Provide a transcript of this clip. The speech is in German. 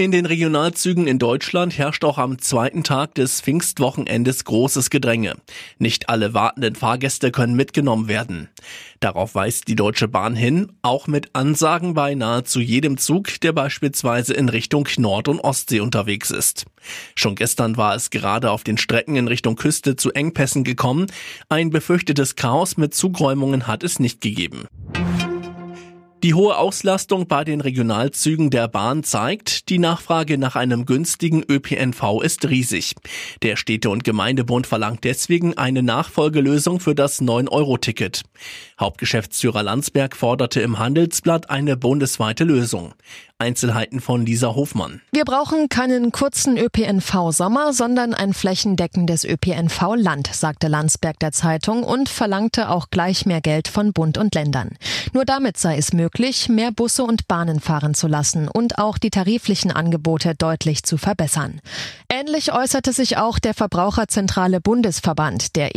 In den Regionalzügen in Deutschland herrscht auch am zweiten Tag des Pfingstwochenendes großes Gedränge. Nicht alle wartenden Fahrgäste können mitgenommen werden. Darauf weist die Deutsche Bahn hin, auch mit Ansagen bei nahezu jedem Zug, der beispielsweise in Richtung Nord- und Ostsee unterwegs ist. Schon gestern war es gerade auf den Strecken in Richtung Küste zu Engpässen gekommen. Ein befürchtetes Chaos mit Zugräumungen hat es nicht gegeben. Die hohe Auslastung bei den Regionalzügen der Bahn zeigt, die Nachfrage nach einem günstigen ÖPNV ist riesig. Der Städte- und Gemeindebund verlangt deswegen eine Nachfolgelösung für das 9-Euro-Ticket. Hauptgeschäftsführer Landsberg forderte im Handelsblatt eine bundesweite Lösung. Einzelheiten von Lisa Hofmann. Wir brauchen keinen kurzen ÖPNV-Sommer, sondern ein flächendeckendes ÖPNV-Land, sagte Landsberg der Zeitung und verlangte auch gleich mehr Geld von Bund und Ländern. Nur damit sei es möglich, mehr Busse und Bahnen fahren zu lassen und auch die tariflichen Angebote deutlich zu verbessern. Ähnlich äußerte sich auch der Verbraucherzentrale Bundesverband, der